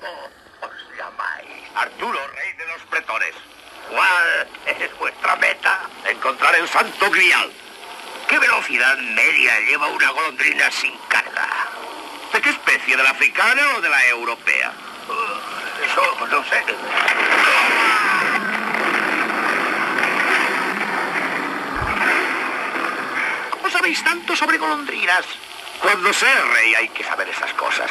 ¿Cómo os llamáis? Arturo, rey de los pretores. ¿Cuál es vuestra meta? Encontrar el santo grial. ¿Qué velocidad media lleva una golondrina sin carga? ¿De qué especie? ¿De la africana o de la europea? Uh, eso no sé. ¿Cómo sabéis tanto sobre golondrinas? Cuando sé rey hay que saber esas cosas.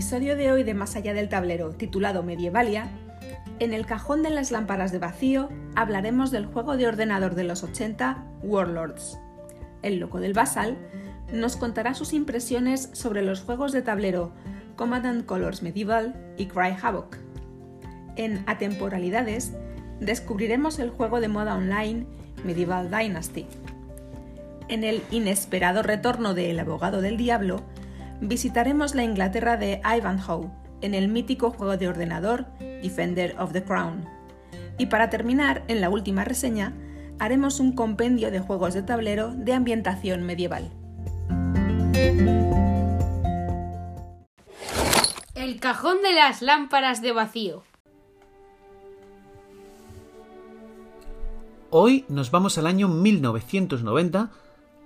Episodio de hoy de Más allá del tablero, titulado Medievalia, en el cajón de las lámparas de vacío hablaremos del juego de ordenador de los 80, Warlords. El loco del Basal nos contará sus impresiones sobre los juegos de tablero Command Colors Medieval y Cry Havoc. En Atemporalidades descubriremos el juego de moda online Medieval Dynasty. En el inesperado retorno de El abogado del diablo, visitaremos la Inglaterra de Ivanhoe en el mítico juego de ordenador Defender of the Crown. Y para terminar, en la última reseña, haremos un compendio de juegos de tablero de ambientación medieval. El cajón de las lámparas de vacío. Hoy nos vamos al año 1990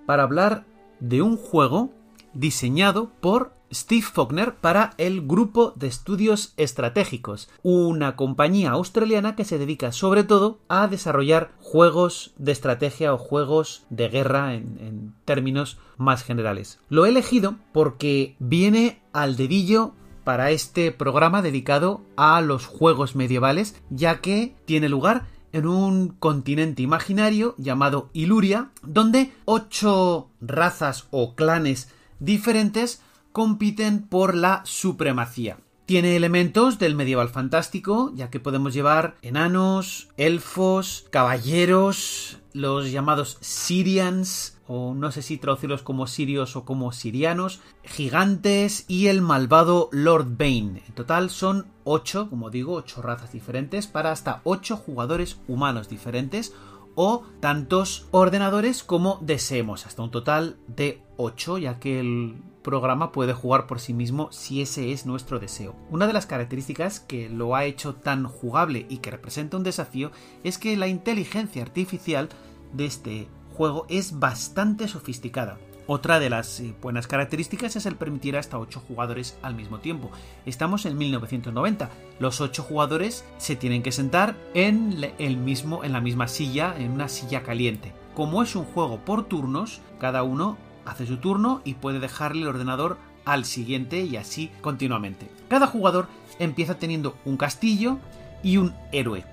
para hablar de un juego diseñado por Steve Faulkner para el Grupo de Estudios Estratégicos, una compañía australiana que se dedica sobre todo a desarrollar juegos de estrategia o juegos de guerra en, en términos más generales. Lo he elegido porque viene al dedillo para este programa dedicado a los juegos medievales, ya que tiene lugar en un continente imaginario llamado Iluria, donde ocho razas o clanes diferentes compiten por la supremacía. Tiene elementos del medieval fantástico, ya que podemos llevar enanos, elfos, caballeros, los llamados Syrians, o no sé si traducirlos como sirios o como sirianos, gigantes y el malvado Lord Bane. En total son ocho, como digo, ocho razas diferentes para hasta ocho jugadores humanos diferentes o tantos ordenadores como deseemos, hasta un total de 8, ya que el programa puede jugar por sí mismo si ese es nuestro deseo. Una de las características que lo ha hecho tan jugable y que representa un desafío es que la inteligencia artificial de este juego es bastante sofisticada. Otra de las eh, buenas características es el permitir hasta 8 jugadores al mismo tiempo. Estamos en 1990. Los 8 jugadores se tienen que sentar en, el mismo, en la misma silla, en una silla caliente. Como es un juego por turnos, cada uno hace su turno y puede dejarle el ordenador al siguiente y así continuamente. Cada jugador empieza teniendo un castillo y un héroe.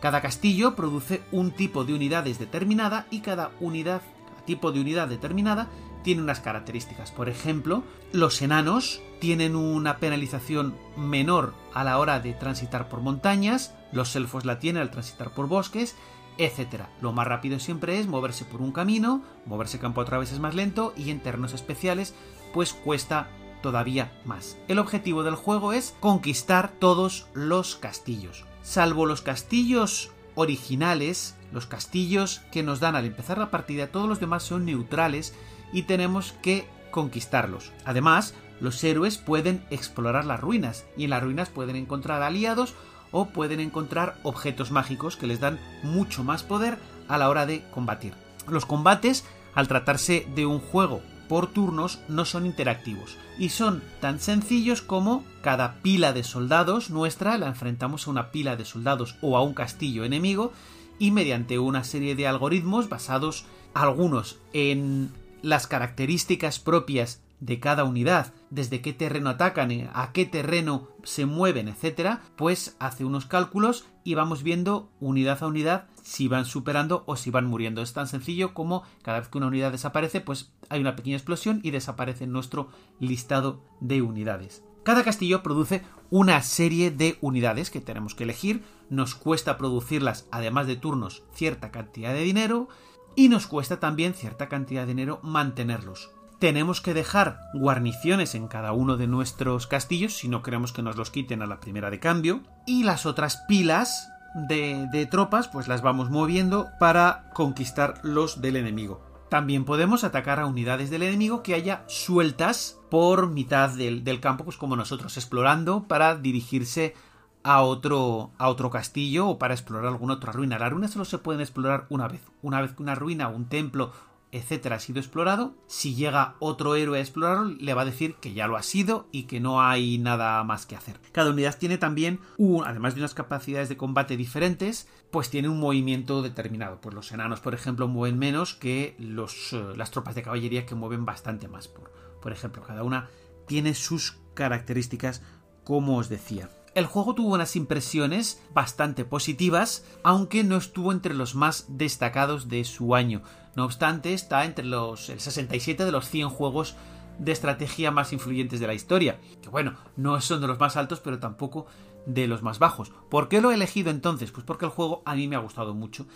Cada castillo produce un tipo de unidades determinada y cada unidad tipo de unidad determinada tiene unas características. Por ejemplo, los enanos tienen una penalización menor a la hora de transitar por montañas, los elfos la tienen al transitar por bosques, etc. Lo más rápido siempre es moverse por un camino, moverse campo a través es más lento y en terrenos especiales pues cuesta todavía más. El objetivo del juego es conquistar todos los castillos. Salvo los castillos originales, los castillos que nos dan al empezar la partida, todos los demás son neutrales y tenemos que conquistarlos. Además, los héroes pueden explorar las ruinas y en las ruinas pueden encontrar aliados o pueden encontrar objetos mágicos que les dan mucho más poder a la hora de combatir. Los combates, al tratarse de un juego por turnos, no son interactivos y son tan sencillos como cada pila de soldados nuestra la enfrentamos a una pila de soldados o a un castillo enemigo y mediante una serie de algoritmos basados algunos en las características propias de cada unidad, desde qué terreno atacan, a qué terreno se mueven, etcétera, pues hace unos cálculos y vamos viendo unidad a unidad si van superando o si van muriendo. Es tan sencillo como cada vez que una unidad desaparece, pues hay una pequeña explosión y desaparece nuestro listado de unidades. Cada castillo produce una serie de unidades que tenemos que elegir, nos cuesta producirlas, además de turnos, cierta cantidad de dinero, y nos cuesta también cierta cantidad de dinero mantenerlos. Tenemos que dejar guarniciones en cada uno de nuestros castillos si no queremos que nos los quiten a la primera de cambio, y las otras pilas de, de tropas pues las vamos moviendo para conquistar los del enemigo. También podemos atacar a unidades del enemigo que haya sueltas por mitad del, campo, pues como nosotros, explorando para dirigirse a otro, a otro castillo o para explorar alguna otra ruina. Las ruinas solo se pueden explorar una vez. Una vez que una ruina, un templo etcétera, ha sido explorado, si llega otro héroe a explorarlo, le va a decir que ya lo ha sido y que no hay nada más que hacer. Cada unidad tiene también, un, además de unas capacidades de combate diferentes, pues tiene un movimiento determinado. Pues los enanos, por ejemplo, mueven menos que los, eh, las tropas de caballería que mueven bastante más. Por, por ejemplo, cada una tiene sus características, como os decía. El juego tuvo unas impresiones bastante positivas, aunque no estuvo entre los más destacados de su año. No obstante, está entre los el 67 de los 100 juegos de estrategia más influyentes de la historia. Que bueno, no son de los más altos, pero tampoco de los más bajos. ¿Por qué lo he elegido entonces? Pues porque el juego a mí me ha gustado mucho.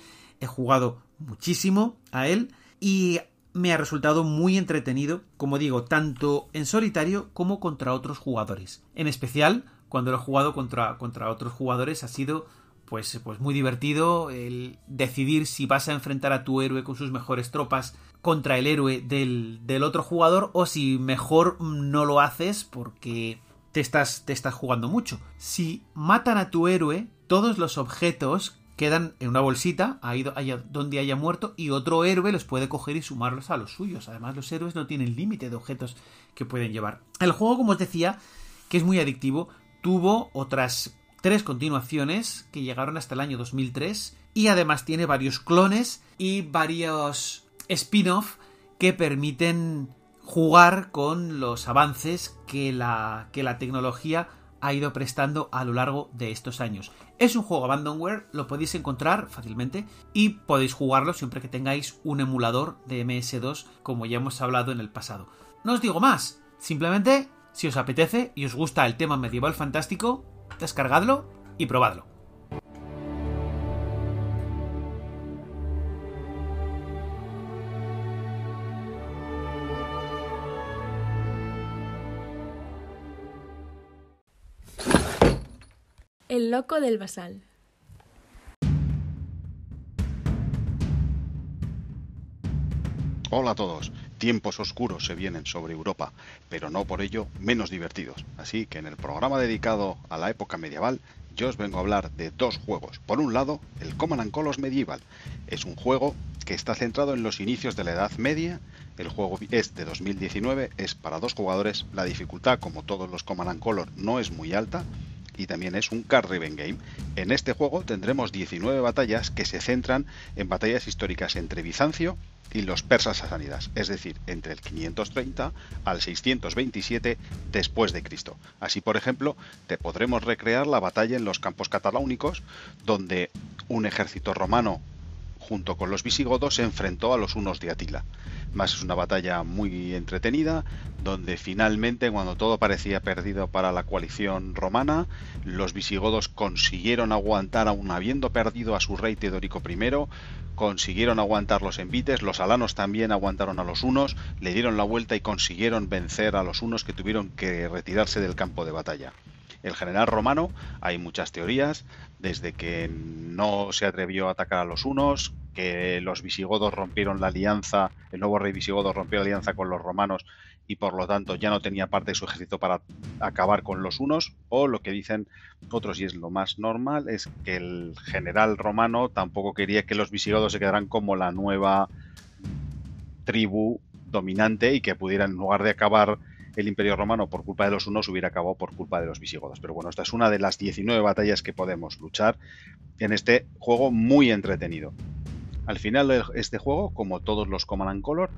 He jugado muchísimo a él y me ha resultado muy entretenido, como digo, tanto en solitario como contra otros jugadores. En especial, cuando lo he jugado contra, contra otros jugadores, ha sido pues, pues muy divertido el decidir si vas a enfrentar a tu héroe con sus mejores tropas contra el héroe del, del otro jugador o si mejor no lo haces porque te estás, te estás jugando mucho. Si matan a tu héroe, todos los objetos quedan en una bolsita ahí donde haya muerto y otro héroe los puede coger y sumarlos a los suyos. Además, los héroes no tienen límite de objetos que pueden llevar. El juego, como os decía, que es muy adictivo, tuvo otras tres continuaciones que llegaron hasta el año 2003 y además tiene varios clones y varios spin-off que permiten jugar con los avances que la, que la tecnología ha ido prestando a lo largo de estos años. Es un juego abandonware, lo podéis encontrar fácilmente y podéis jugarlo siempre que tengáis un emulador de MS2 como ya hemos hablado en el pasado. No os digo más, simplemente si os apetece y os gusta el tema medieval fantástico, descargadlo y probadlo. El loco del basal. Hola a todos. Tiempos oscuros se vienen sobre Europa, pero no por ello menos divertidos. Así que en el programa dedicado a la época medieval, yo os vengo a hablar de dos juegos. Por un lado, el Command Colors Medieval. Es un juego que está centrado en los inicios de la Edad Media. El juego es de 2019, es para dos jugadores. La dificultad, como todos los Command Color, no es muy alta y también es un card game. En este juego tendremos 19 batallas que se centran en batallas históricas entre Bizancio y los persas sasánidas, es decir, entre el 530 al 627 después de Cristo. Así, por ejemplo, te podremos recrear la batalla en los campos cataláunicos, donde un ejército romano junto con los visigodos se enfrentó a los unos de Atila. Más es una batalla muy entretenida, donde finalmente, cuando todo parecía perdido para la coalición romana, los visigodos consiguieron aguantar, aún habiendo perdido a su rey Teodorico I, consiguieron aguantar los envites, los alanos también aguantaron a los unos, le dieron la vuelta y consiguieron vencer a los unos que tuvieron que retirarse del campo de batalla. El general romano, hay muchas teorías, desde que no se atrevió a atacar a los unos, que los visigodos rompieron la alianza, el nuevo rey visigodo rompió la alianza con los romanos y por lo tanto ya no tenía parte de su ejército para acabar con los unos, o lo que dicen otros, y es lo más normal, es que el general romano tampoco quería que los visigodos se quedaran como la nueva tribu dominante y que pudieran, en lugar de acabar el imperio romano por culpa de los unos, hubiera acabado por culpa de los visigodos. Pero bueno, esta es una de las 19 batallas que podemos luchar en este juego muy entretenido. Al final este juego, como todos los Command Color,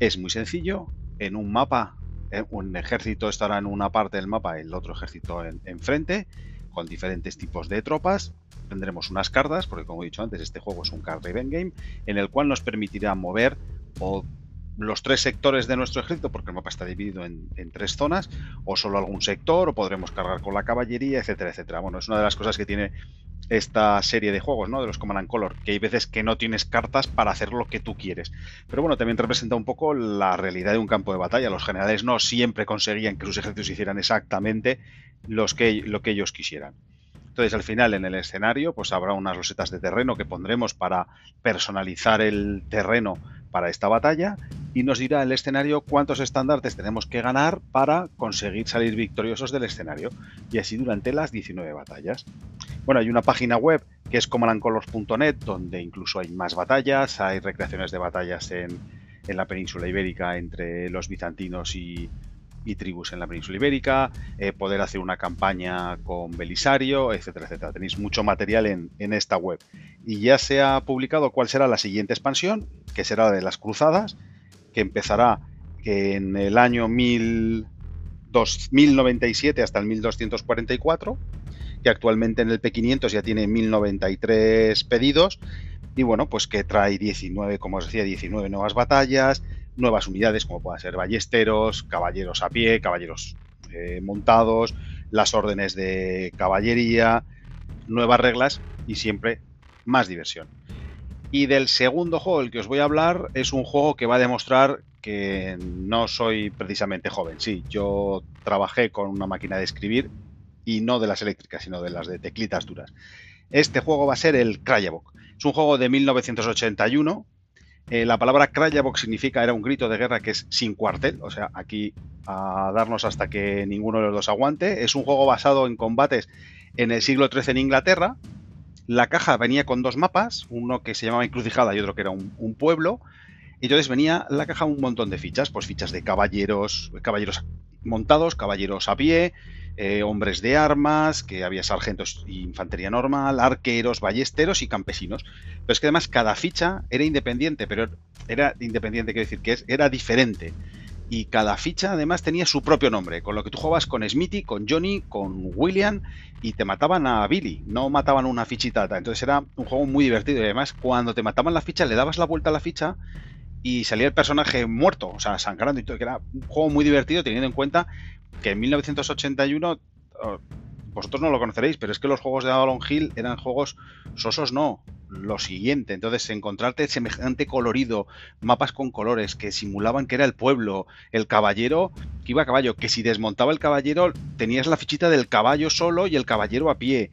es muy sencillo, en un mapa eh, un ejército estará en una parte del mapa, el otro ejército en- enfrente, con diferentes tipos de tropas. Tendremos unas cartas, porque como he dicho antes, este juego es un card driven game, en el cual nos permitirá mover o los tres sectores de nuestro ejército, porque el mapa está dividido en, tres zonas, o solo algún sector, o podremos cargar con la caballería, etcétera, etcétera. Bueno, es una de las cosas que tiene esta serie de juegos, ¿no? De los Command and Color, que hay veces que no tienes cartas para hacer lo que tú quieres. Pero bueno, también representa un poco la realidad de un campo de batalla. Los generales no siempre conseguían que sus ejércitos hicieran exactamente los que, lo que ellos quisieran. Entonces, al final, en el escenario, pues habrá unas losetas de terreno que pondremos para personalizar el terreno para esta batalla y nos dirá el escenario cuántos estandartes tenemos que ganar para conseguir salir victoriosos del escenario. Y así durante las 19 batallas. Bueno, hay una página web que es commandcolors.net donde incluso hay más batallas, hay recreaciones de batallas en, en la península ibérica entre los bizantinos y, y tribus en la península ibérica, eh, poder hacer una campaña con Belisario, etcétera, etcétera. Tenéis mucho material en, en esta web. Y ya se ha publicado cuál será la siguiente expansión, que será la de las cruzadas, que empezará en el año 1000 1097 hasta el 1244, que actualmente en el P500 ya tiene 1093 pedidos, y bueno, pues que trae 19, como os decía, 19 nuevas batallas, nuevas unidades como puedan ser ballesteros, caballeros a pie, caballeros eh, montados, las órdenes de caballería, nuevas reglas y siempre más diversión. Y del segundo juego del que os voy a hablar es un juego que va a demostrar que no soy precisamente joven. Sí, yo trabajé con una máquina de escribir y no de las eléctricas, sino de las de teclitas duras. Este juego va a ser el Krayabok. Es un juego de 1981. Eh, la palabra Krayabok significa, era un grito de guerra que es sin cuartel, o sea, aquí a darnos hasta que ninguno de los dos aguante. Es un juego basado en combates en el siglo XIII en Inglaterra. La caja venía con dos mapas, uno que se llamaba Encrucijada y otro que era un, un pueblo. Entonces venía la caja un montón de fichas, pues fichas de caballeros, caballeros montados, caballeros a pie, eh, hombres de armas, que había sargentos y infantería normal, arqueros, ballesteros y campesinos. Pero es que además cada ficha era independiente, pero era independiente, quiero decir, que era diferente. Y cada ficha además tenía su propio nombre, con lo que tú jugabas con Smithy, con Johnny, con William y te mataban a Billy, no mataban una fichita. Entonces era un juego muy divertido y además cuando te mataban la ficha le dabas la vuelta a la ficha y salía el personaje muerto, o sea, sangrando y todo, que era un juego muy divertido teniendo en cuenta que en 1981 vosotros no lo conoceréis, pero es que los juegos de Avalon Hill eran juegos sosos, no, lo siguiente. Entonces, encontrarte semejante colorido, mapas con colores que simulaban que era el pueblo, el caballero que iba a caballo, que si desmontaba el caballero tenías la fichita del caballo solo y el caballero a pie,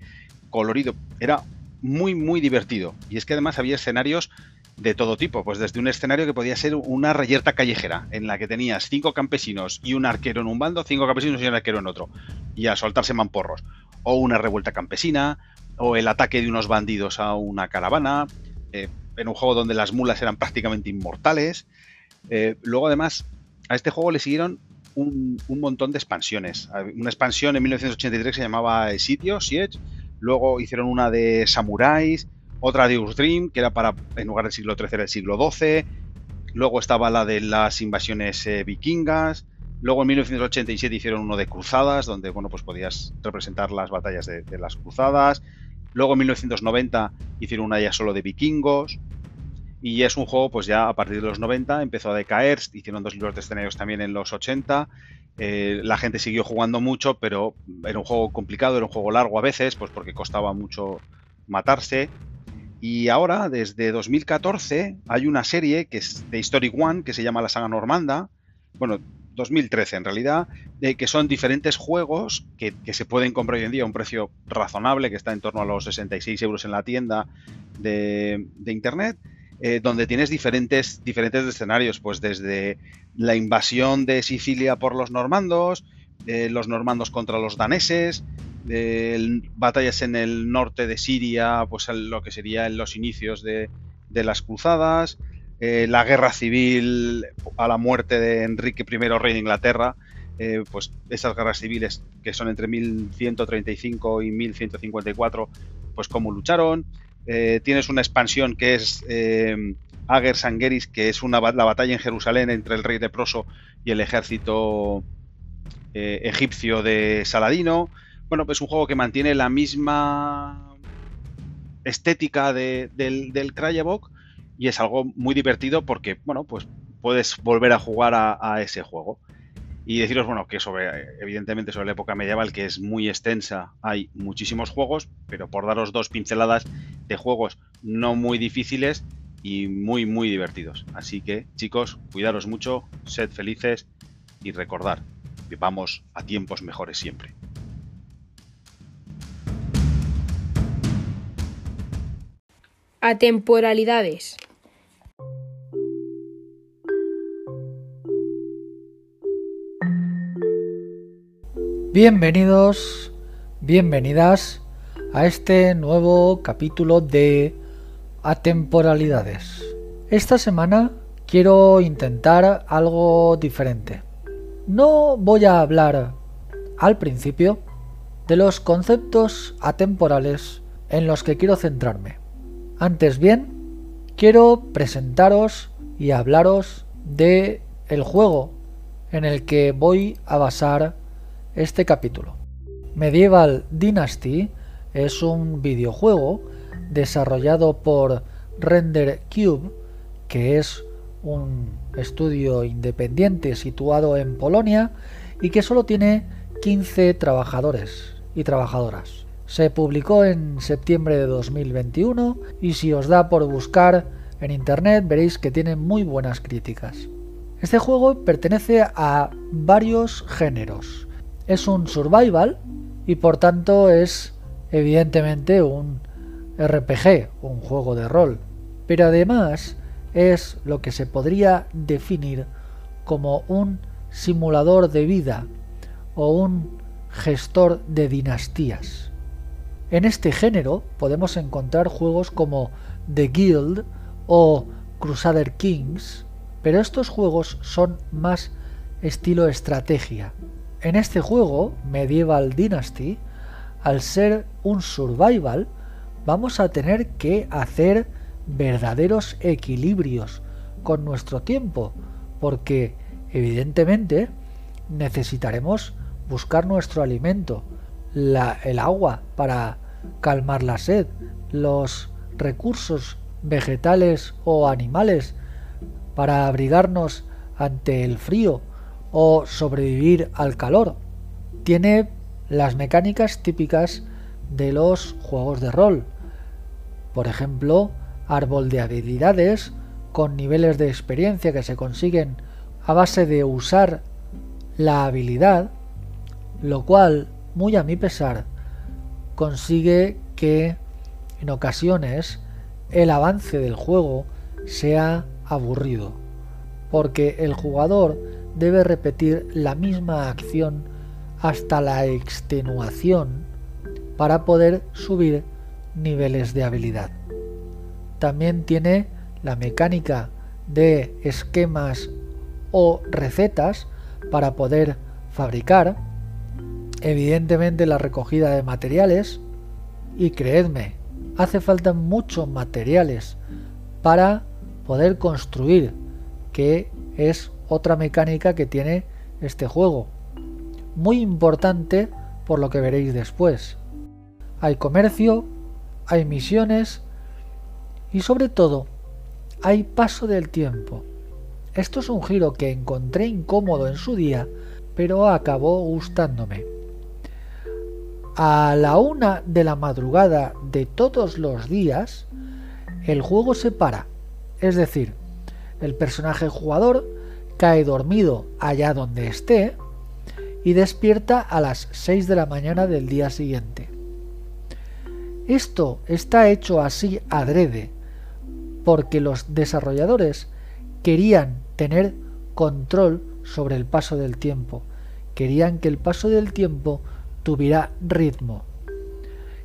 colorido. Era muy, muy divertido. Y es que además había escenarios de todo tipo, pues desde un escenario que podía ser una reyerta callejera, en la que tenías cinco campesinos y un arquero en un bando, cinco campesinos y un arquero en otro, y a soltarse mamporros, o una revuelta campesina, o el ataque de unos bandidos a una caravana, eh, en un juego donde las mulas eran prácticamente inmortales. Eh, luego además, a este juego le siguieron un, un, montón de expansiones. Una expansión en 1983 se llamaba Sitio, Siege, luego hicieron una de Samuráis, otra de Dream, que era para, en lugar del siglo XIII, era el siglo XII. Luego estaba la de las invasiones eh, vikingas. Luego en 1987 hicieron uno de cruzadas, donde bueno, pues podías representar las batallas de, de, las cruzadas. Luego en 1990 hicieron una ya solo de vikingos. Y es un juego, pues ya a partir de los 90 empezó a decaer. Hicieron dos libros de escenarios también en los 80. Eh, la gente siguió jugando mucho, pero era un juego complicado, era un juego largo a veces, pues porque costaba mucho matarse. Y ahora, desde 2014, hay una serie que es de Historic One, que se llama La Saga Normanda. Bueno, 2013 en realidad, que son diferentes juegos que, que, se pueden comprar hoy en día a un precio razonable, que está en torno a los 66 euros en la tienda de, de Internet, eh, donde tienes diferentes, diferentes escenarios, pues desde la invasión de Sicilia por los normandos, eh, los normandos contra los daneses, de batallas en el norte de Siria, pues lo que sería en los inicios de, las cruzadas, eh, la guerra civil a la muerte de Enrique I, rey de Inglaterra, eh, pues esas guerras civiles que son entre 1135 y 1154, pues cómo lucharon, eh, tienes una expansión que es Ager Sangeris, que es una, la batalla en Jerusalén entre el rey de Proso y el ejército egipcio de Saladino. Bueno, pues es un juego que mantiene la misma estética del, del y es algo muy divertido porque, bueno, pues puedes volver a jugar a, ese juego. Y deciros, bueno, que sobre, evidentemente sobre la época medieval, que es muy extensa, hay muchísimos juegos, pero por daros dos pinceladas de juegos no muy difíciles y muy, muy divertidos. Así que, chicos, cuidaros mucho, sed felices y recordar, vamos a tiempos mejores siempre. Atemporalidades. Bienvenidos, bienvenidas a este nuevo capítulo de Atemporalidades. Esta semana quiero intentar algo diferente. No voy a hablar al principio de los conceptos atemporales en los que quiero centrarme. Antes bien, quiero presentaros y hablaros de el juego en el que voy a basar este capítulo. Medieval Dynasty es un videojuego desarrollado por Render Cube, que es un estudio independiente situado en Polonia y que solo tiene 15 trabajadores y trabajadoras. Se publicó en septiembre de 2021 y si os da por buscar en internet veréis que tiene muy buenas críticas. Este juego pertenece a varios géneros, es un survival y por tanto es evidentemente un RPG, un juego de rol. Pero además es lo que se podría definir como un simulador de vida o un gestor de dinastías. En este género podemos encontrar juegos como The Guild o Crusader Kings, pero estos juegos son más estilo estrategia, en este juego, Medieval Dynasty, al ser un survival, vamos a tener que hacer verdaderos equilibrios con nuestro tiempo, porque evidentemente necesitaremos buscar nuestro alimento, el agua para calmar la sed, los recursos vegetales o animales para abrigarnos ante el frío o sobrevivir al calor. Tiene las mecánicas típicas de los juegos de rol. Por ejemplo, árbol de habilidades con niveles de experiencia que se consiguen a base de usar la habilidad, lo cual, muy a mi pesar, consigue que en ocasiones el avance del juego sea aburrido, porque el jugador debe repetir la misma acción hasta la extenuación para poder subir niveles de habilidad. También tiene la mecánica de esquemas o recetas para poder fabricar, evidentemente la recogida de materiales y creedme, hace falta muchos materiales para poder construir, que es otra mecánica que tiene este juego. Muy importante por lo que veréis después. Hay comercio, hay misiones y sobre todo hay paso del tiempo. Esto es un giro que encontré incómodo en su día, pero acabó gustándome. A la una de la madrugada de todos los días, el juego se para. Es decir, el personaje jugador cae dormido allá donde esté y despierta a las 6 de la mañana del día siguiente. Esto está hecho así adrede porque los desarrolladores querían tener control sobre el paso del tiempo, querían que el paso del tiempo tuviera ritmo.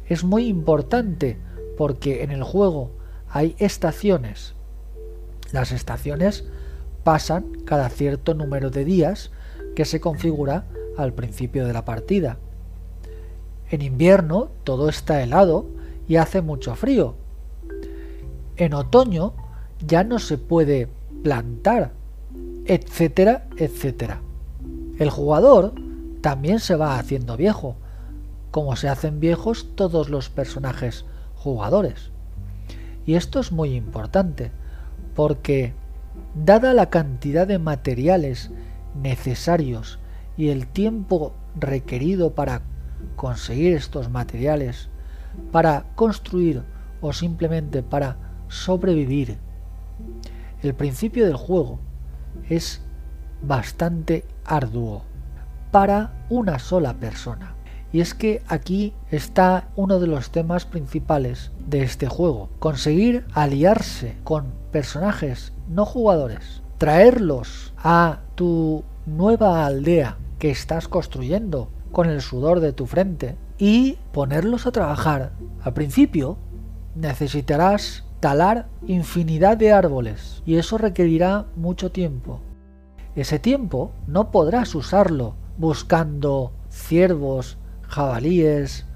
Es muy importante porque en el juego hay estaciones. Las estaciones pasan cada cierto número de días que se configura al principio de la partida. En invierno todo está helado y hace mucho frío, en otoño ya no se puede plantar, etcétera, etcétera. El jugador también se va haciendo viejo, como se hacen viejos todos los personajes jugadores. Y esto es muy importante, porque dada la cantidad de materiales necesarios y el tiempo requerido para conseguir estos materiales, para construir o simplemente para sobrevivir, el principio del juego es bastante arduo para una sola persona. Y es que aquí está uno de los temas principales de este juego. Conseguir aliarse con personajes no jugadores. Traerlos a tu nueva aldea que estás construyendo con el sudor de tu frente y ponerlos a trabajar. Al principio necesitarás talar infinidad de árboles y eso requerirá mucho tiempo. Ese tiempo no podrás usarlo buscando ciervos, jabalíes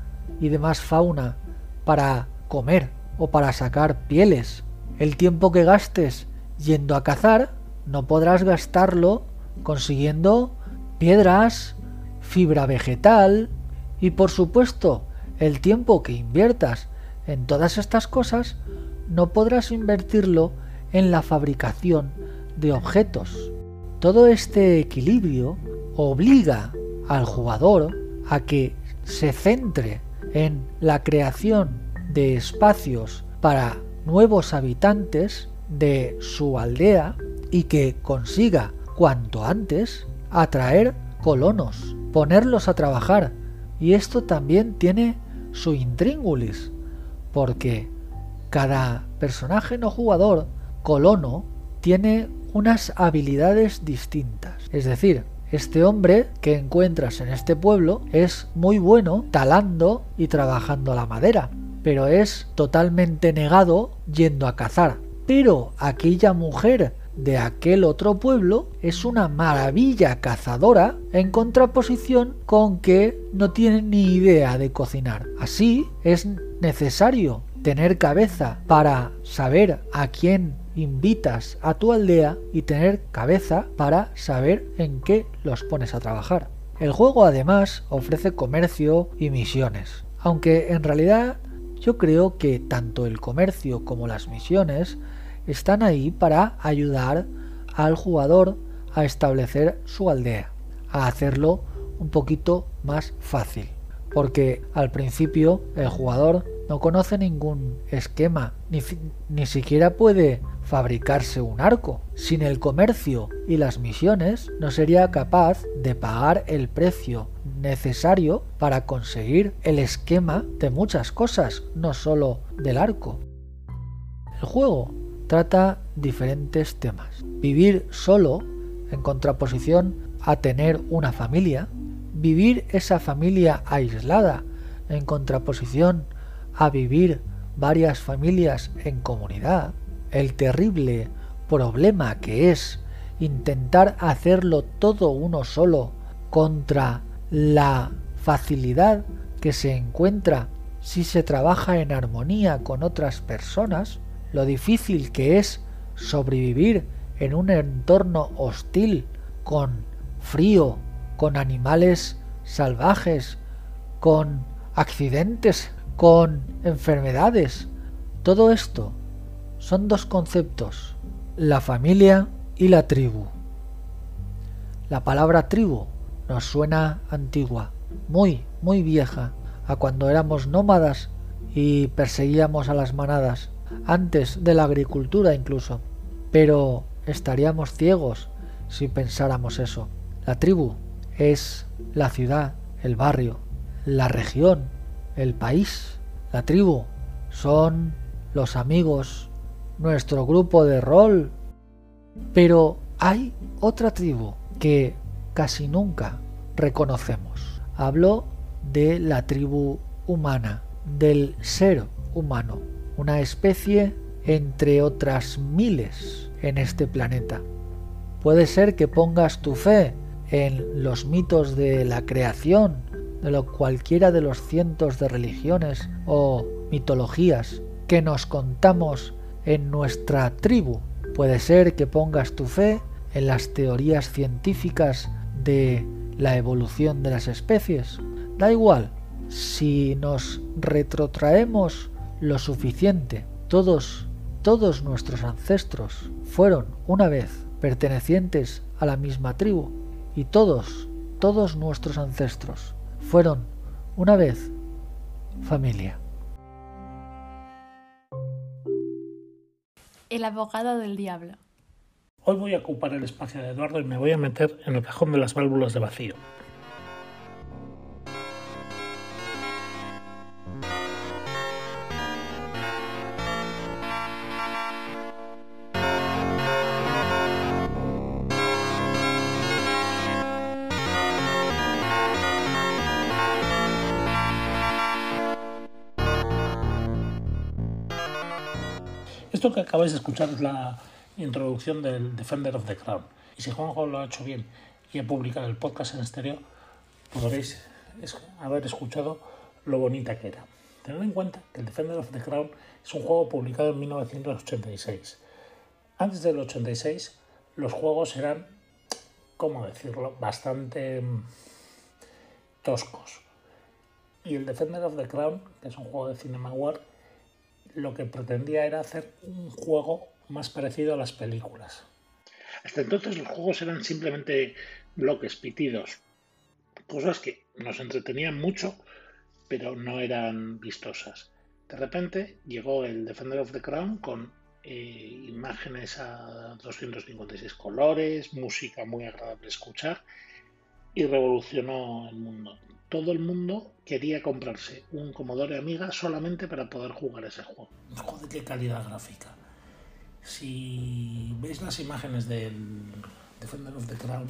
y demás fauna para comer o para sacar pieles. El tiempo que gastes yendo a cazar no podrás gastarlo consiguiendo piedras, fibra vegetal y por supuesto el tiempo que inviertas en todas estas cosas no podrás invertirlo en la fabricación de objetos. Todo este equilibrio obliga al jugador a que se centre en la creación de espacios para nuevos habitantes de su aldea y que consiga cuanto antes atraer colonos, ponerlos a trabajar. Y esto también tiene su intríngulis, porque cada personaje no jugador colono tiene unas habilidades distintas. Es decir, este hombre que encuentras en este pueblo es muy bueno talando y trabajando la madera, pero es totalmente negado yendo a cazar. Pero aquella mujer de aquel otro pueblo es una maravilla cazadora en contraposición con que no tiene ni idea de cocinar. Así es necesario tener cabeza para saber a quién invitas a tu aldea y tener cabeza para saber en qué los pones a trabajar. El juego además ofrece comercio y misiones, aunque en realidad yo creo que tanto el comercio como las misiones están ahí para ayudar al jugador a establecer su aldea, a hacerlo un poquito más fácil. Porque al principio el jugador no conoce ningún esquema, ni, ni siquiera puede fabricarse un arco. Sin el comercio y las misiones no sería capaz de pagar el precio necesario para conseguir el esquema de muchas cosas, no solo del arco. El juego trata diferentes temas. Vivir solo, en contraposición a tener una familia, vivir esa familia aislada, en contraposición a vivir varias familias en comunidad, el terrible problema que es intentar hacerlo todo uno solo contra la facilidad que se encuentra si se trabaja en armonía con otras personas, lo difícil que es sobrevivir en un entorno hostil, con frío, con animales salvajes, con accidentes, con enfermedades. Todo esto son dos conceptos, la familia y la tribu. La palabra tribu nos suena antigua, muy, muy vieja, a cuando éramos nómadas y perseguíamos a las manadas antes de la agricultura incluso. Pero estaríamos ciegos si pensáramos eso. La tribu es la ciudad, el barrio, la región, el país. La tribu son los amigos, nuestro grupo de rol. Pero hay otra tribu que casi nunca reconocemos. Hablo de la tribu humana, del ser humano una especie entre otras miles en este planeta. Puede ser que pongas tu fe en los mitos de la creación, de lo cualquiera de los cientos de religiones o mitologías que nos contamos en nuestra tribu. Puede ser que pongas tu fe en las teorías científicas de la evolución de las especies. Da igual, si nos retrotraemos lo suficiente, todos, todos nuestros ancestros fueron una vez pertenecientes a la misma tribu y todos, todos nuestros ancestros fueron una vez familia. El abogado del diablo. Hoy voy a ocupar el espacio de Eduardo y me voy a meter en el cajón de las válvulas de vacío. Acabáis de escuchar es la introducción del Defender of the Crown. Y si Juanjo lo ha hecho bien y ha publicado el podcast en estéreo, podréis haber escuchado lo bonita que era. Tened en cuenta que el Defender of the Crown es un juego publicado en 1986. Antes del 86 los juegos eran, ¿cómo decirlo?, bastante mm, toscos. Y el Defender of the Crown, que es un juego de Cinema War, lo que pretendía era hacer un juego más parecido a las películas. Hasta entonces los juegos eran simplemente bloques, pitidos, cosas que nos entretenían mucho, pero no eran vistosas. De repente llegó el Defender of the Crown con eh, imágenes a 256 colores, música muy agradable escuchar y revolucionó el mundo todo el mundo quería comprarse un Commodore Amiga solamente para poder jugar ese juego. Joder, qué calidad gráfica. Si veis las imágenes del Defender of the Crown,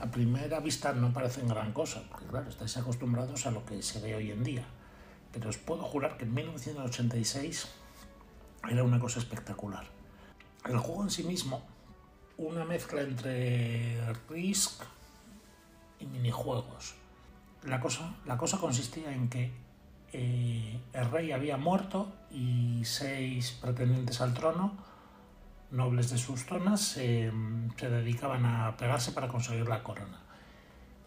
a primera vista no parecen gran cosa, porque claro, estáis acostumbrados a lo que se ve hoy en día. Pero os puedo jurar que en 1986 era una cosa espectacular. El juego en sí mismo, una mezcla entre Risk y minijuegos la cosa, la cosa consistía en que eh, el rey había muerto y seis pretendientes al trono, nobles de sus zonas, se dedicaban a pegarse para conseguir la corona.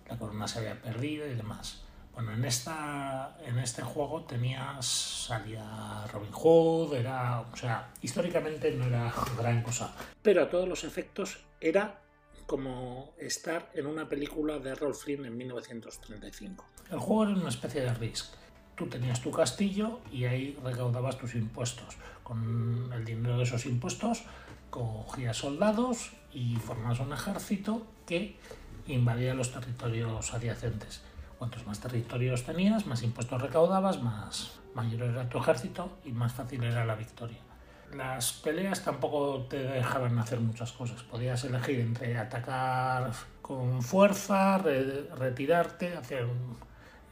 La corona se había perdido y demás. Bueno, en, esta, en este juego tenías, salía Robin Hood, era, o sea, históricamente no era gran cosa, pero a todos los efectos era como estar en una película de Rolf Flynn en 1935. El juego era una especie de Risk. Tú tenías tu castillo y ahí recaudabas tus impuestos. Con el dinero de esos impuestos cogías soldados y formabas un ejército que invadía los territorios adyacentes. Cuantos más territorios tenías, más impuestos recaudabas, más mayor era tu ejército y más fácil era la victoria. Las peleas tampoco te dejaban hacer muchas cosas. Podías elegir entre atacar con fuerza, retirarte, hacer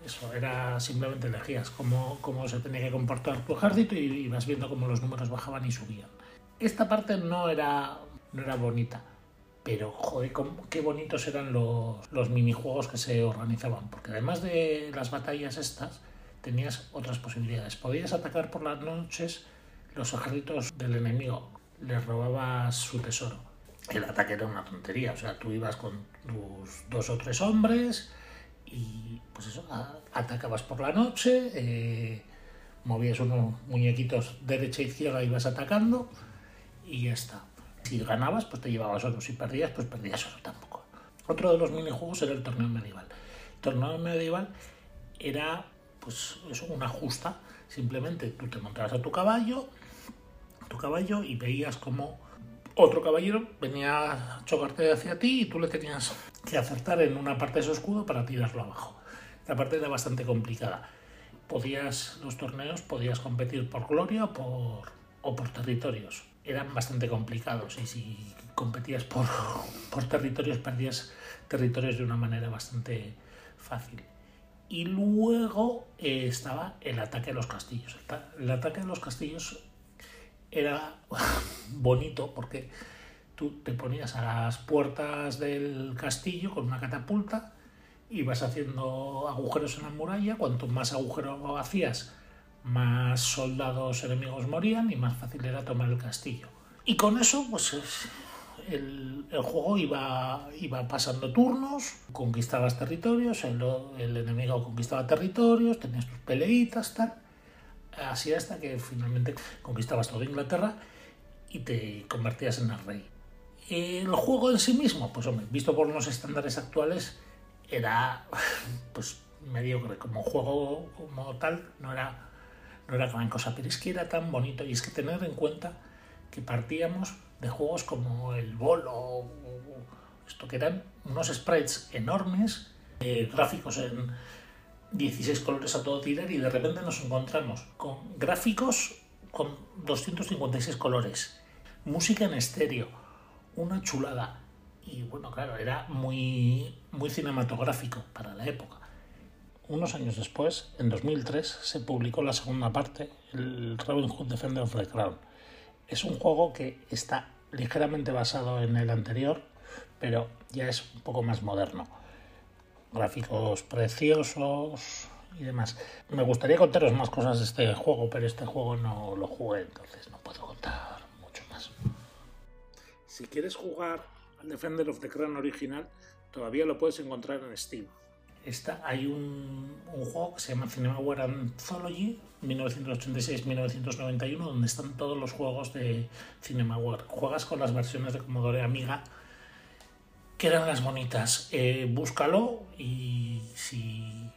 eso. Era simplemente elegías cómo, cómo se tenía que comportar tu ejército y ibas viendo cómo los números bajaban y subían. Esta parte no era, no era bonita, pero joder, qué bonitos eran los, los minijuegos que se organizaban. Porque además de las batallas estas, tenías otras posibilidades. Podías atacar por las noches los ejércitos del enemigo, les robabas su tesoro. El ataque era una tontería, o sea, tú ibas con tus dos o tres hombres y pues eso, atacabas por la noche, eh, movías unos muñequitos derecha e izquierda, ibas atacando y ya está. Si ganabas, pues te llevabas oro, si perdías, pues perdías oro tampoco. Otro de los minijuegos era el torneo medieval. El torneo medieval era pues eso, una justa. Simplemente tú te montabas a tu caballo, caballo y veías como otro caballero venía a chocarte hacia ti y tú le tenías que acertar en una parte de su escudo para tirarlo abajo. La parte era bastante complicada. Podías, los torneos podías competir por gloria o por, o por territorios. Eran bastante complicados y si competías por, por territorios perdías territorios de una manera bastante fácil. Y luego eh, estaba el ataque a los castillos. El ataque a los castillos era bonito porque tú te ponías a las puertas del castillo con una catapulta y vas haciendo agujeros en la muralla. Cuanto más agujeros hacías, más soldados enemigos morían y más fácil era tomar el castillo. Y con eso, pues el, el, juego iba, iba pasando turnos, conquistabas territorios, el, el, enemigo conquistaba territorios, tenías tus peleitas, tal. Así hasta que finalmente conquistabas toda Inglaterra y te convertías en el rey. El juego en sí mismo, pues hombre, visto por los estándares actuales, era pues mediocre. Como juego como tal, no era, no era gran cosa, pero es que era tan bonito y es que tener en cuenta que partíamos de juegos como el Bolo, esto que eran unos sprites enormes, eh, gráficos en 16 colores a todo tirar y de repente nos encontramos con gráficos con 256 colores, música en estéreo, una chulada. Y bueno, claro, era muy, muy cinematográfico para la época. Unos años después, en 2003, se publicó la segunda parte, el Robin Hood Defender of the Crown. Es un juego que está ligeramente basado en el anterior, pero ya es un poco más moderno. Gráficos preciosos y demás. Me gustaría contaros más cosas de este juego, pero este juego no lo jugué, entonces no puedo contar mucho más. Si quieres jugar al Defender of the Crown original, todavía lo puedes encontrar en Steam. Esta, hay un, un, juego que se llama Cinemaware Anthology 1986-1991 donde están todos los juegos de Cinemaware. Juegas con las versiones de Commodore Amiga que eran las bonitas. Eh, búscalo y, si,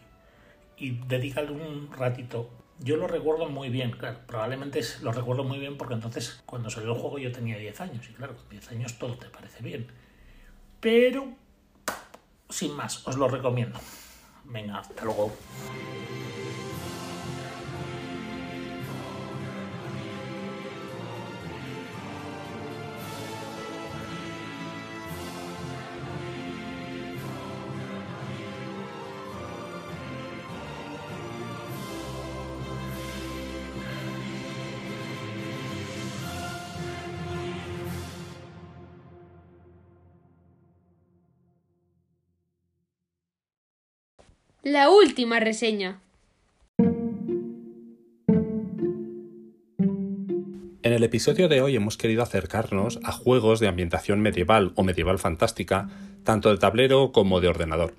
y dedícale un ratito. Yo lo recuerdo muy bien, claro, probablemente lo recuerdo muy bien porque entonces cuando salió el juego yo tenía 10 años y claro, con 10 años todo te parece bien. Pero sin más, os lo recomiendo. Venga, hasta luego. La última reseña. En el episodio de hoy hemos querido acercarnos a juegos de ambientación medieval o medieval fantástica, tanto de tablero como de ordenador.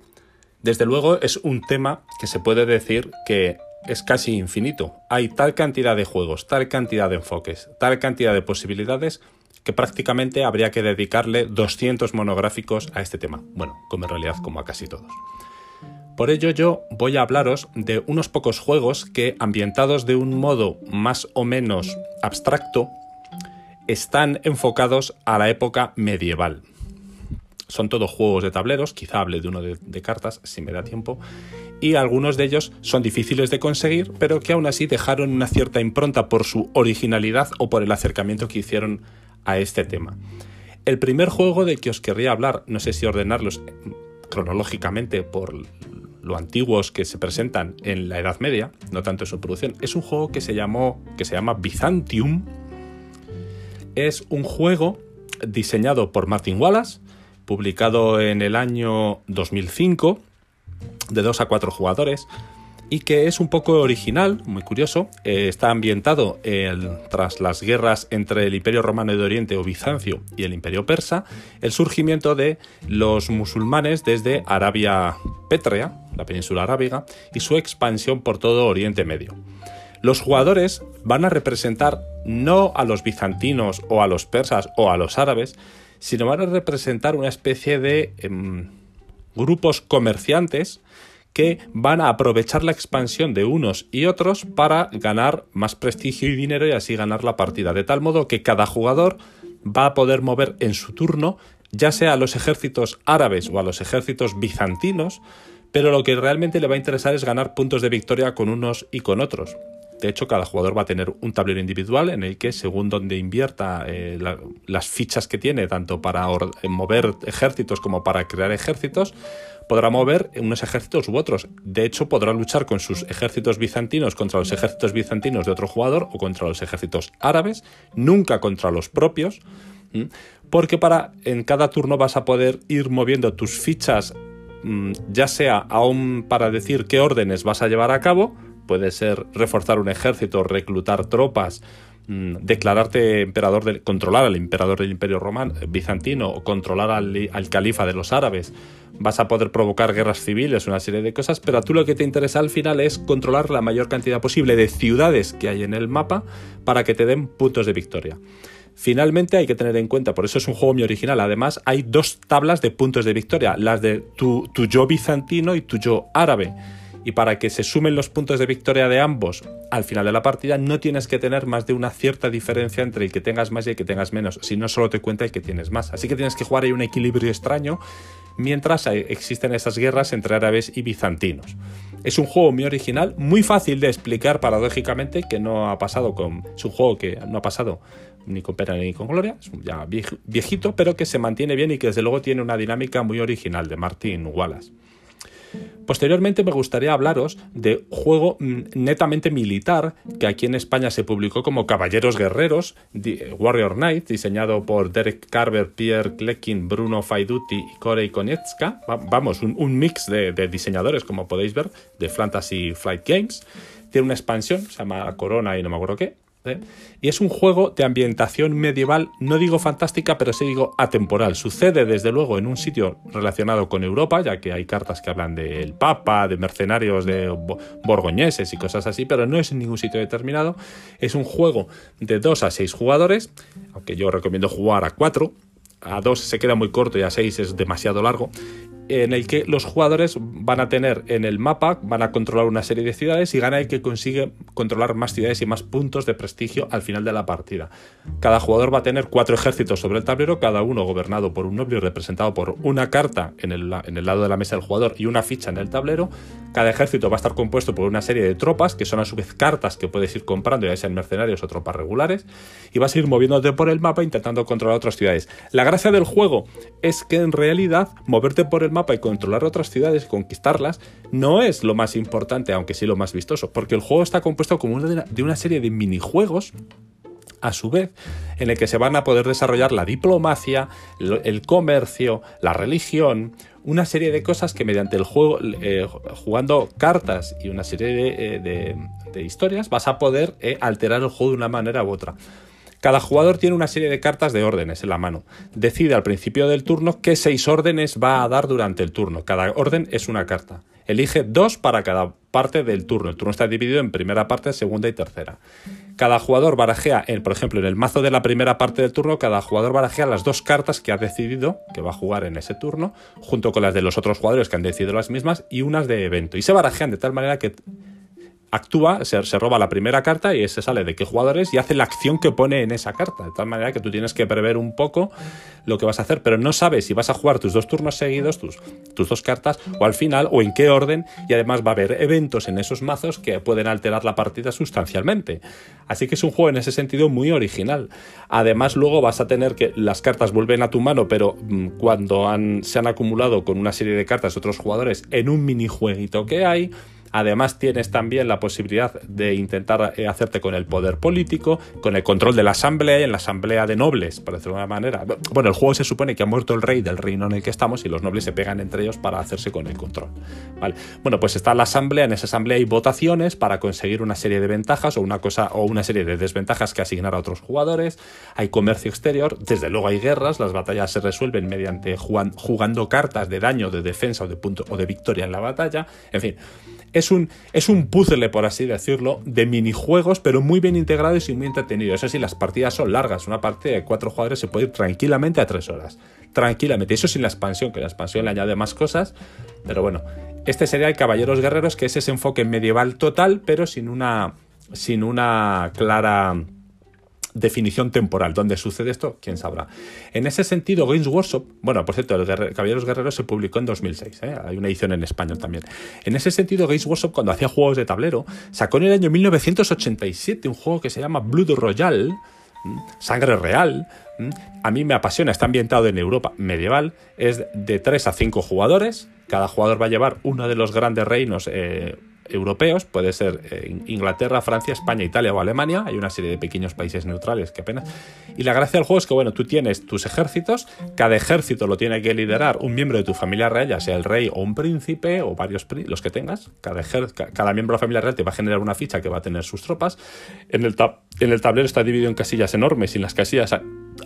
Desde luego es un tema que se puede decir que es casi infinito. Hay tal cantidad de juegos, tal cantidad de enfoques, tal cantidad de posibilidades que prácticamente habría que dedicarle 200 monográficos a este tema. Bueno, como en realidad como a casi todos. Por ello yo voy a hablaros de unos pocos juegos que, ambientados de un modo más o menos abstracto, están enfocados a la época medieval. Son todos juegos de tableros, quizá hable de uno de, cartas si me da tiempo, y algunos de ellos son difíciles de conseguir, pero que aún así dejaron una cierta impronta por su originalidad o por el acercamiento que hicieron a este tema. El primer juego de que os querría hablar, no sé si ordenarlos cronológicamente por lo antiguos que se presentan en la Edad Media, no tanto en su producción, es un juego que se llamó que se llama Byzantium. Es un juego diseñado por Martin Wallace, publicado en el año 2005, de 2 a 4 jugadores, y que es un poco original, muy curioso. Eh, está ambientado tras las guerras entre el Imperio Romano de Oriente o Bizancio y el Imperio Persa, el surgimiento de los musulmanes desde Arabia Pétrea, la península arábiga, y su expansión por todo Oriente Medio. Los jugadores van a representar no a los bizantinos o a los persas o a los árabes, sino van a representar una especie de eh, grupos comerciantes que van a aprovechar la expansión de unos y otros para ganar más prestigio y dinero y así ganar la partida. De tal modo que cada jugador va a poder mover en su turno, ya sea a los ejércitos árabes o a los ejércitos bizantinos, pero lo que realmente le va a interesar es ganar puntos de victoria con unos y con otros. De hecho, cada jugador va a tener un tablero individual en el que, según donde invierta eh, la, las fichas que tiene, tanto para mover ejércitos como para crear ejércitos, podrá mover unos ejércitos u otros. De hecho, podrá luchar con sus ejércitos bizantinos contra los ejércitos bizantinos de otro jugador o contra los ejércitos árabes, nunca contra los propios, porque para en cada turno vas a poder ir moviendo tus fichas, ya sea aún para decir qué órdenes vas a llevar a cabo, puede ser reforzar un ejército, reclutar tropas, declararte emperador, de, controlar al emperador del imperio romano, bizantino, o controlar al, al califa de los árabes, vas a poder provocar guerras civiles, una serie de cosas, pero a tú lo que te interesa al final es controlar la mayor cantidad posible de ciudades que hay en el mapa para que te den puntos de victoria. Finalmente hay que tener en cuenta, por eso es un juego muy original, además hay dos tablas de puntos de victoria, las de tu, tu yo bizantino y tu yo árabe y para que se sumen los puntos de victoria de ambos al final de la partida no tienes que tener más de una cierta diferencia entre el que tengas más y el que tengas menos, si no solo te cuenta el que tienes más. Así que tienes que jugar ahí un equilibrio extraño mientras existen esas guerras entre árabes y bizantinos. Es un juego muy original, muy fácil de explicar paradójicamente, que no ha pasado con... Es un juego que no ha pasado ni con pena ni con gloria, es ya viejito, pero que se mantiene bien y que desde luego tiene una dinámica muy original de Martin Wallace. Posteriormente me gustaría hablaros de juego mm, netamente militar que aquí en España se publicó como Caballeros Guerreros, Warrior Knight, diseñado por Derek Carver, Pierre Klekin, Bruno Faiduti y Corey Konietzka. Vamos, un, mix de, de, diseñadores, como podéis ver, de Fantasy Flight Games. Tiene una expansión, se llama Corona y no me acuerdo qué, ¿eh? Y es un juego de ambientación medieval, no digo fantástica, pero sí digo atemporal. Sucede desde luego en un sitio relacionado con Europa, ya que hay cartas que hablan del Papa, de mercenarios de borgoñeses y cosas así, pero no es en ningún sitio determinado. Es un juego de 2 a 6 jugadores, aunque yo recomiendo jugar a 4 a 2 se queda muy corto y a 6 es demasiado largo en el que los jugadores van a tener en el mapa, van a controlar una serie de ciudades y gana el que consigue controlar más ciudades y más puntos de prestigio al final de la partida. Cada jugador va a tener cuatro ejércitos sobre el tablero, cada uno gobernado por un noble representado por una carta en el, en el lado de la mesa del jugador y una ficha en el tablero. Cada ejército va a estar compuesto por una serie de tropas, que son a su vez cartas que puedes ir comprando, ya sean mercenarios o tropas regulares, y vas a ir moviéndote por el mapa intentando controlar otras ciudades. La gracia del juego es que en realidad moverte por el mapa y controlar otras ciudades y conquistarlas no es lo más importante, aunque sí lo más vistoso, porque el juego está compuesto como de una serie de minijuegos a su vez, en el que se van a poder desarrollar la diplomacia, el comercio, la religión, una serie de cosas que mediante el juego, eh, jugando cartas y una serie de, eh, historias, vas a poder eh, alterar el juego de una manera u otra. Cada jugador tiene una serie de cartas de órdenes en la mano. Decide al principio del turno qué seis órdenes va a dar durante el turno. Cada orden es una carta. Elige dos para cada parte del turno. El turno está dividido en primera parte, segunda y tercera. Cada jugador barajea, por ejemplo, en el mazo de la primera parte del turno, cada jugador barajea las dos cartas que ha decidido que va a jugar en ese turno, junto con las de los otros jugadores que han decidido las mismas y unas de evento. Y se barajean de tal manera que actúa, se, roba la primera carta y ese sale de qué jugador es y hace la acción que pone en esa carta. De tal manera que tú tienes que prever un poco lo que vas a hacer, pero no sabes si vas a jugar tus dos turnos seguidos, tus, tus dos cartas, o al final, o en qué orden, y además va a haber eventos en esos mazos que pueden alterar la partida sustancialmente. Así que es un juego en ese sentido muy original. Además, luego vas a tener que las cartas vuelven a tu mano, pero mm, cuando han, se han acumulado con una serie de cartas otros jugadores en un minijueguito que hay, Además tienes también la posibilidad de intentar eh, hacerte con el poder político, con el control de la asamblea y en la asamblea de nobles, por decirlo de una manera. Bueno, el juego se supone que ha muerto el rey del reino en el que estamos y los nobles se pegan entre ellos para hacerse con el control. ¿Vale? Bueno, pues está la asamblea, en esa asamblea hay votaciones para conseguir una serie de ventajas o una cosa o una serie de desventajas que asignar a otros jugadores. Hay comercio exterior, desde luego hay guerras, las batallas se resuelven mediante jugando cartas de daño, de defensa o de punto o de victoria en la batalla. En fin, es un, es un puzzle, por así decirlo, de minijuegos, pero muy bien integrados y muy entretenidos. Eso sí, las partidas son largas. Una partida de cuatro jugadores se puede ir tranquilamente a tres horas. Tranquilamente. Eso sin la expansión, que la expansión le añade más cosas. Pero bueno, este sería el Caballeros Guerreros, que es ese enfoque medieval total, pero sin una, sin una clara definición temporal. ¿Dónde sucede esto? ¿Quién sabrá? En ese sentido, Games Workshop, bueno, por cierto, Caballeros Guerreros se publicó en 2006, ¿eh? hay una edición en español también. En ese sentido, Games Workshop, cuando hacía juegos de tablero, sacó en el año 1987 un juego que se llama Blood Royal, Sangre Real. A mí me apasiona, está ambientado en Europa medieval, es de 3 a 5 jugadores, cada jugador va a llevar uno de los grandes reinos. Eh, europeos, puede ser eh, Inglaterra, Francia, España, Italia o Alemania, hay una serie de pequeños países neutrales que apenas... Y la gracia del juego es que, bueno, tú tienes tus ejércitos, cada ejército lo tiene que liderar un miembro de tu familia real, ya sea el rey o un príncipe o varios los que tengas, cada, cada miembro de la familia real te va a generar una ficha que va a tener sus tropas. En el, en el tablero está dividido en casillas enormes y en las casillas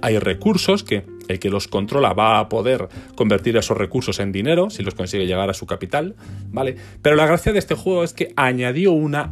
hay recursos que el que los controla va a poder convertir esos recursos en dinero si los consigue llegar a su capital, ¿vale? Pero la gracia de este juego es que añadió una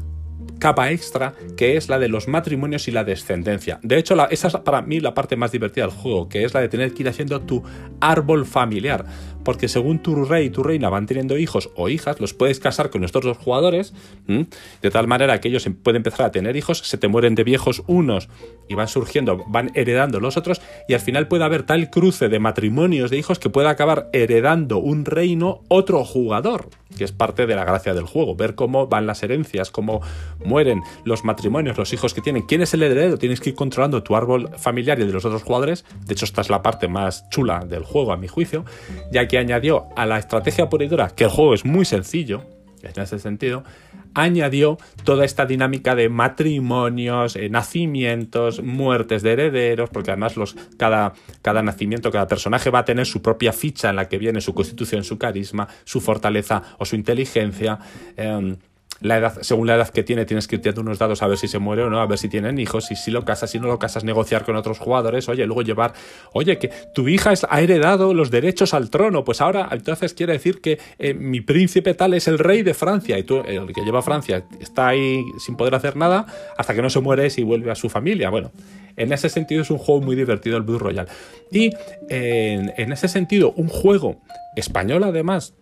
capa extra que es la de los matrimonios y la descendencia. De hecho, esa es para mí la parte más divertida del juego, que es la de tener que ir haciendo tu árbol familiar porque según tu rey y tu reina van teniendo hijos o hijas, los puedes casar con estos dos jugadores, de tal manera que ellos em, pueden empezar a tener hijos, se te mueren de viejos unos y van surgiendo, van heredando los otros, y al final puede haber tal cruce de matrimonios de hijos que pueda acabar heredando un reino otro jugador, que es parte de la gracia del juego, ver cómo van las herencias, cómo mueren los matrimonios, los hijos que tienen, quién es el heredero, tienes que ir controlando tu árbol familiar y el de los otros jugadores, de hecho esta es la parte más chula del juego a mi juicio, ya que que añadió a la estrategia pura que el juego es muy sencillo, en ese sentido, añadió toda esta dinámica de matrimonios, eh, nacimientos, muertes de herederos, porque además los, cada, cada nacimiento, cada personaje va a tener su propia ficha en la que viene su constitución, su carisma, su fortaleza o su inteligencia. Em, la edad, según la edad que tiene, tienes que tirando unos dados a ver si se muere o no, a ver si tienen hijos, y si lo casas, si no lo casas, negociar con otros jugadores, oye, luego llevar, oye, que tu hija ha heredado los derechos al trono, pues ahora entonces quiere decir que eh, mi príncipe tal es el rey de Francia, y tú, el que lleva Francia, está ahí sin poder hacer nada hasta que no se muere y vuelve a su familia. Bueno, en ese sentido es un juego muy divertido el Blue Royale. Y en ese sentido, un juego español además,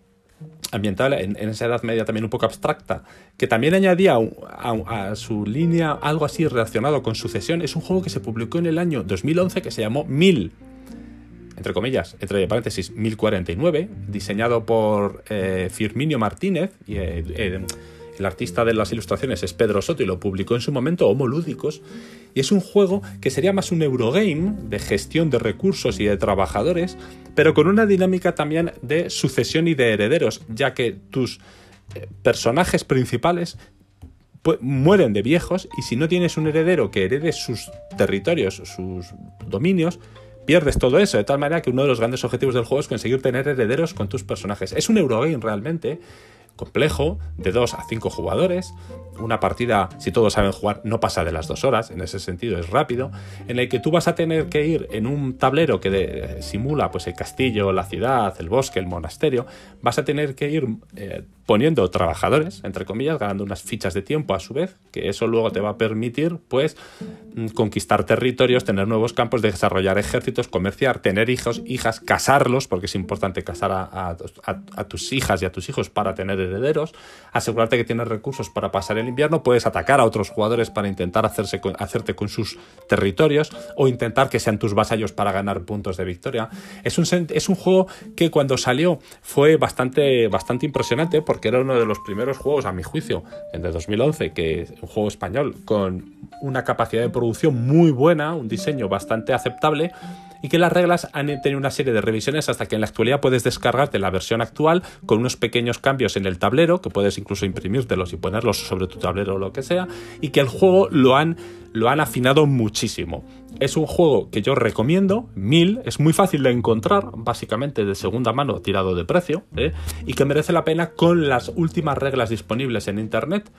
ambiental en, esa edad media también un poco abstracta, que también añadía a, su línea algo así relacionado con sucesión, es un juego que se publicó en el año 2011 que se llamó 1000, entre comillas, entre paréntesis, 1049, diseñado por eh, Firminio Martínez y... Eh, eh, el artista de las ilustraciones es Pedro Soto y lo publicó en su momento Homolúdicos. Y es un juego que sería más un Eurogame de gestión de recursos y de trabajadores, pero con una dinámica también de sucesión y de herederos, ya que tus eh, personajes principales mueren de viejos y si no tienes un heredero que herede sus territorios, sus dominios, pierdes todo eso, de tal manera que uno de los grandes objetivos del juego es conseguir tener herederos con tus personajes. Es un Eurogame realmente, complejo, de 2 a 5 jugadores. Una partida, si todos saben jugar, no pasa de las 2 horas, en ese sentido es rápido, en el que tú vas a tener que ir en un tablero que simula pues, el castillo, la ciudad, el bosque, el monasterio, vas a tener que ir eh, poniendo trabajadores, entre comillas, ganando unas fichas de tiempo a su vez, que eso luego te va a permitir, pues, mm, conquistar territorios, tener nuevos campos, desarrollar ejércitos, comerciar, tener hijos, hijas, casarlos, porque es importante casar a, tus hijas y a tus hijos para tener herederos, asegurarte que tienes recursos para pasar el invierno, puedes atacar a otros jugadores para intentar hacerse hacerte con sus territorios o intentar que sean tus vasallos para ganar puntos de victoria. Es un, es un juego que cuando salió fue bastante, bastante impresionante porque que era uno de los primeros juegos, a mi juicio, de 2011, que es un juego español con una capacidad de producción muy buena, un diseño bastante aceptable y que las reglas han tenido una serie de revisiones hasta que en la actualidad puedes descargarte la versión actual con unos pequeños cambios en el tablero, que puedes incluso imprimírtelos y ponerlos sobre tu tablero o lo que sea, y que el juego lo han, lo han afinado muchísimo. Es un juego que yo recomiendo, mil, es muy fácil de encontrar, básicamente de segunda mano tirado de precio, ¿eh? y que merece la pena con las últimas reglas disponibles en internet,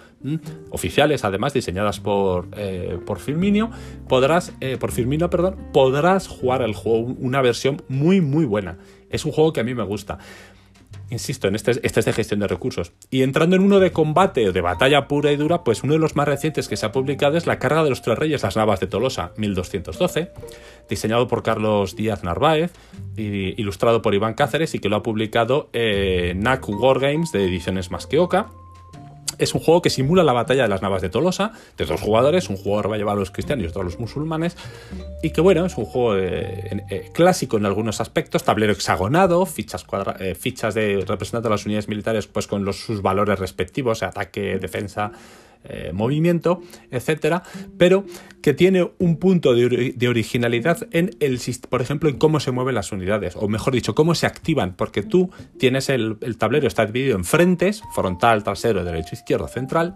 oficiales además, diseñadas por, eh, por podrás, eh, por Firmino, perdón, podrás jugar el juego, una versión muy muy buena. Es un juego que a mí me gusta. Insisto, en este, este es de gestión de recursos. Y entrando en uno de combate o de batalla pura y dura, pues uno de los más recientes que se ha publicado es La carga de los tres reyes, las navas de Tolosa, 1212, diseñado por Carlos Díaz Narváez, y ilustrado por Iván Cáceres y que lo ha publicado eh, NAC Wargames de Ediciones Masqueoka es un juego que simula la batalla de las navas de Tolosa, de dos jugadores, un jugador va a llevar a los cristianos y otro a los musulmanes, y que bueno, es un juego eh, eh, clásico en algunos aspectos, tablero hexagonado, fichas, eh, fichas de representando a las unidades militares pues con los, sus valores respectivos, ataque, defensa, eh, movimiento, etcétera, pero que tiene un punto de, originalidad en el, por ejemplo, en cómo se mueven las unidades, o mejor dicho, cómo se activan, porque tú tienes el, el tablero, está dividido en frentes, frontal, trasero, derecho, izquierdo, central,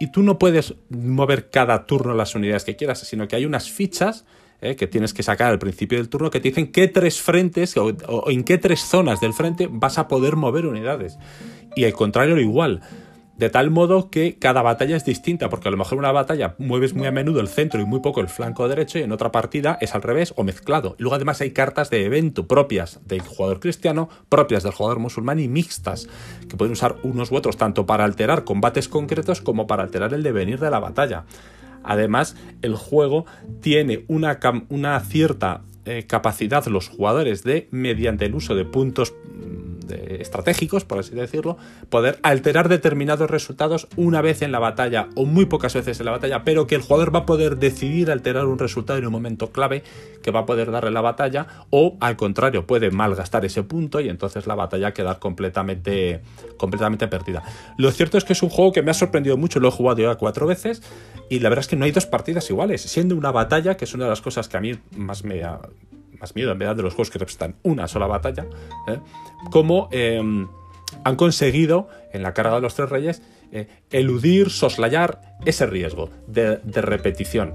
y tú no puedes mover cada turno las unidades que quieras, sino que hay unas fichas eh, que tienes que sacar al principio del turno que te dicen qué tres frentes o, o, en qué tres zonas del frente vas a poder mover unidades. Y al contrario, igual. De tal modo que cada batalla es distinta, porque a lo mejor en una batalla mueves muy a menudo el centro y muy poco el flanco derecho, y en otra partida es al revés o mezclado. Y luego además hay cartas de evento propias del jugador cristiano, propias del jugador musulmán y mixtas, que pueden usar unos u otros tanto para alterar combates concretos como para alterar el devenir de la batalla. Además, el juego tiene una, una cierta eh, capacidad los jugadores de, mediante el uso de puntos estratégicos, por así decirlo, poder alterar determinados resultados una vez en la batalla o muy pocas veces en la batalla, pero que el jugador va a poder decidir alterar un resultado en un momento clave que va a poder darle la batalla o al contrario puede malgastar ese punto y entonces la batalla quedar completamente, completamente perdida. Lo cierto es que es un juego que me ha sorprendido mucho, lo he jugado ya cuatro veces y la verdad es que no hay dos partidas iguales, siendo una batalla, que es una de las cosas que a mí más me ha, más miedo en verdad de los juegos que representan una sola batalla, ¿eh? como eh, han conseguido en la carga de los tres reyes eh, eludir, soslayar ese riesgo de, de repetición.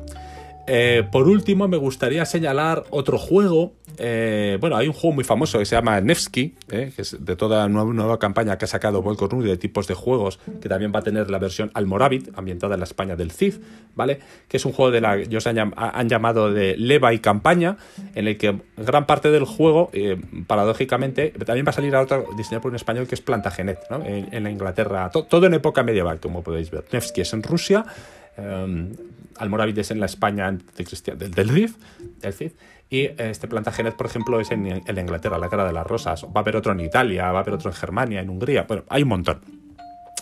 Eh, por último, me gustaría señalar otro juego. Eh, bueno, hay un juego muy famoso que se llama Nevsky, eh, que es de toda una nueva campaña que ha sacado Volcornu de tipos de juegos, que también va a tener la versión Almorávid, ambientada en la España del Cid, ¿vale? Que es un juego de la que ellos han, llamado de leva y campaña, en el que gran parte del juego, paradójicamente, también va a salir a otro diseñado por un español que es Plantagenet, ¿no? En, la Inglaterra, to, todo en época medieval, como podéis ver. Nevsky es en Rusia. Um, Almorávid es en la España del, del RIF, del CID, y este Plantagenet, por ejemplo, es en, en, Inglaterra, la cara de las rosas. Va a haber otro en Italia, va a haber otro en Germania, en Hungría. Bueno, hay un montón.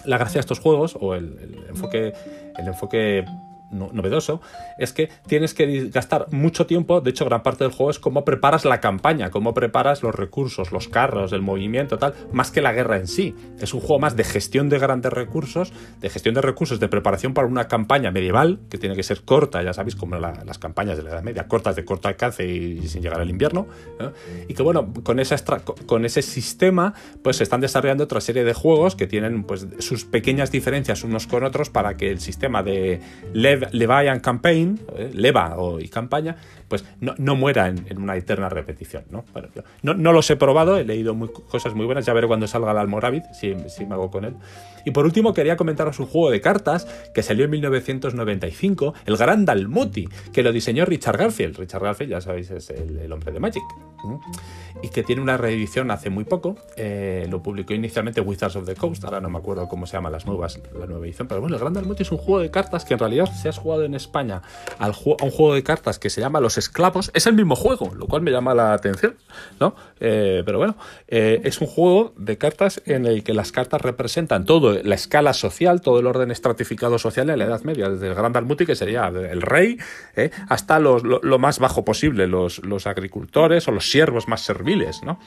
La gracia de estos juegos, o el enfoque, el enfoque novedoso es que tienes que gastar mucho tiempo, de hecho gran parte del juego es cómo preparas la campaña, cómo preparas los recursos, los carros, el movimiento, tal, más que la guerra en sí. Es un juego más de gestión de grandes recursos, de gestión de recursos, de preparación para una campaña medieval, que tiene que ser corta, ya sabéis, como la, las campañas de la Edad Media, cortas de corto alcance y, sin llegar al invierno, ¿no? y que bueno, con, con ese sistema pues se están desarrollando otra serie de juegos que tienen pues sus pequeñas diferencias unos con otros para que el sistema de Lev Levian Campaign, Leva o, y campaña, pues no, no muera en, en, una eterna repetición. ¿no? Bueno, no, no, los he probado, he leído muy, cosas muy buenas, ya veré cuando salga el Almorávid, si, si me hago con él. Y por último quería comentaros un juego de cartas que salió en 1995, el Gran Dalmuti, que lo diseñó Richard Garfield. Richard Garfield, ya sabéis, es el, el hombre de Magic. Y que tiene una reedición hace muy poco. Eh, lo publicó inicialmente Wizards of the Coast, ahora no me acuerdo cómo se llama las nuevas, la nueva edición. Pero bueno, el Gran Dalmuti es un juego de cartas que en realidad, si has jugado en España al a un juego de cartas que se llama Los Esclavos, es el mismo juego, lo cual me llama la atención, ¿no? Eh, pero bueno, eh, es un juego de cartas en el que las cartas representan todo la escala social, todo el orden estratificado social en la Edad Media, desde el Gran Dalmuti, que sería el rey, ¿eh? hasta los, lo, lo, más bajo posible, los, los agricultores o los siervos más serviles, ¿no?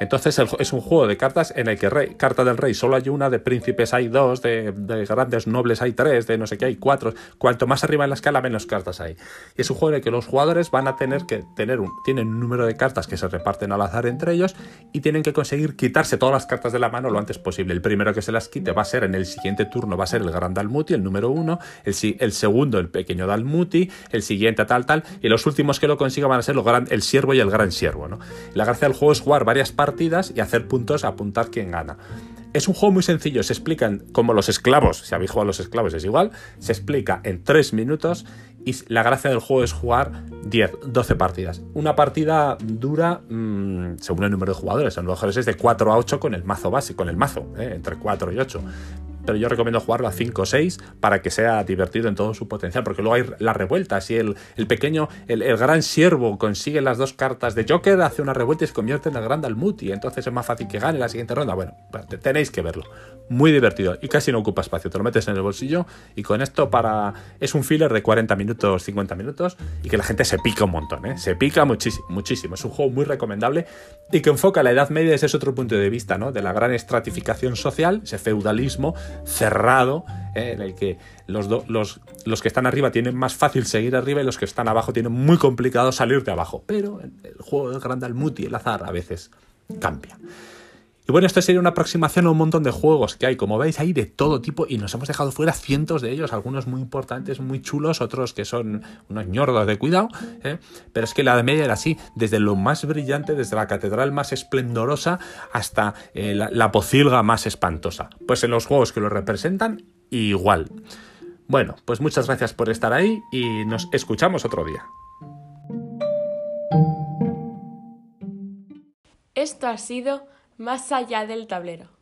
Entonces es un juego de cartas en el que rey, carta del rey solo hay una, de príncipes hay dos, de, de, grandes nobles hay tres, de no sé qué hay cuatro. Cuanto más arriba en la escala, menos cartas hay. Y es un juego en el que los jugadores van a tener que tener un, tienen un número de cartas que se reparten al azar entre ellos y tienen que conseguir quitarse todas las cartas de la mano lo antes posible. El primero que se las quite va a ser en el siguiente turno, va a ser el gran Dalmuti, el número uno, el, el segundo el pequeño Dalmuti, el siguiente tal tal, y los últimos que lo consigan van a ser gran, el siervo y el gran siervo. ¿no? La gracia del juego es jugar varias partidas partidas y hacer puntos, apuntar quién gana. Es un juego muy sencillo, se explican como los esclavos, si habéis jugado a los esclavos es igual, se explica en 3 minutos y la gracia del juego es jugar 10, 12 partidas. Una partida dura, mmm, según el número de jugadores, a lo mejor es de 4 a 8 con el mazo básico, con el mazo, ¿eh? entre 4 y 8 pero yo recomiendo jugarlo a 5 o 6 para que sea divertido en todo su potencial, porque luego hay las revueltas y el, el pequeño, el, el, gran siervo consigue las dos cartas de Joker, hace una revuelta y se convierte en el gran Dalmuti, entonces es más fácil que gane la siguiente ronda. Bueno, tenéis que verlo. Muy divertido y casi no ocupa espacio, te lo metes en el bolsillo y con esto para... es un filler de 40 minutos, 50 minutos y que la gente se pica un montón, ¿eh? se pica muchísimo, muchísimo. Es un juego muy recomendable y que enfoca la Edad Media desde otro punto de vista, ¿no? De la gran estratificación social, ese feudalismo cerrado, ¿eh? en el que los, los, los, que están arriba tienen más fácil seguir arriba y los que están abajo tienen muy complicado salir de abajo. Pero el juego de Grandalmuti, el azar, a veces cambia. Bueno, esto sería una aproximación a un montón de juegos que hay. Como veis, hay de todo tipo y nos hemos dejado fuera cientos de ellos, algunos muy importantes, muy chulos, otros que son unos ñordos de cuidado. ¿eh? Pero es que la de media era así, desde lo más brillante, desde la catedral más esplendorosa hasta eh, la, la pocilga más espantosa. Pues en los juegos que lo representan, igual. Bueno, pues muchas gracias por estar ahí y nos escuchamos otro día. Esto ha sido más allá del tablero.